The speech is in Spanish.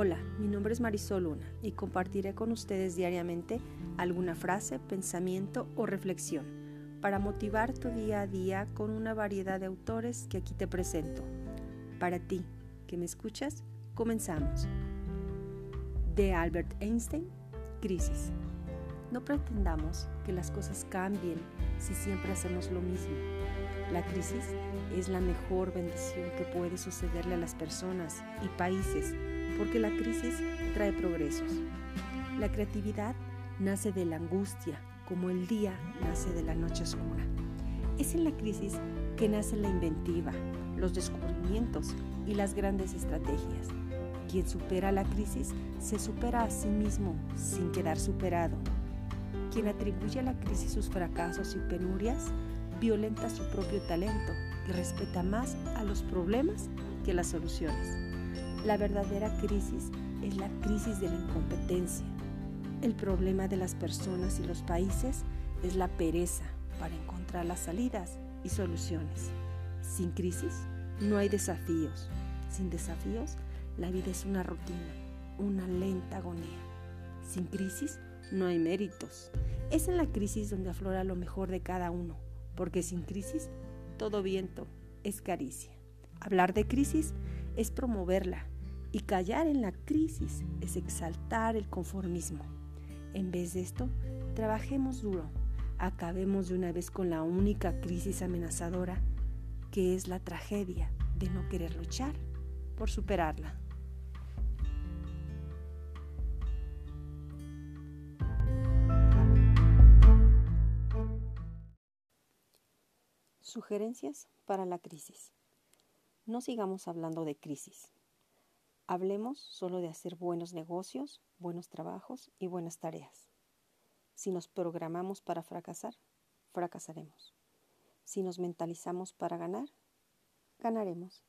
Hola, mi nombre es Marisol Luna y compartiré con ustedes diariamente alguna frase, pensamiento o reflexión para motivar tu día a día con una variedad de autores que aquí te presento. Para ti, que me escuchas, comenzamos. De Albert Einstein, Crisis. No pretendamos que las cosas cambien si siempre hacemos lo mismo. La crisis es la mejor bendición que puede sucederle a las personas y países porque la crisis trae progresos. La creatividad nace de la angustia, como el día nace de la noche oscura. Es en la crisis que nace la inventiva, los descubrimientos y las grandes estrategias. Quien supera la crisis se supera a sí mismo sin quedar superado. Quien atribuye a la crisis sus fracasos y penurias violenta su propio talento y respeta más a los problemas que las soluciones. La verdadera crisis es la crisis de la incompetencia. El problema de las personas y los países es la pereza para encontrar las salidas y soluciones. Sin crisis no hay desafíos. Sin desafíos, la vida es una rutina, una lenta agonía. Sin crisis no hay méritos. Es en la crisis donde aflora lo mejor de cada uno, porque sin crisis todo viento es caricia. Hablar de crisis es promoverla y callar en la crisis es exaltar el conformismo. En vez de esto, trabajemos duro, acabemos de una vez con la única crisis amenazadora que es la tragedia de no querer luchar por superarla. Sugerencias para la crisis. No sigamos hablando de crisis. Hablemos solo de hacer buenos negocios, buenos trabajos y buenas tareas. Si nos programamos para fracasar, fracasaremos. Si nos mentalizamos para ganar, ganaremos.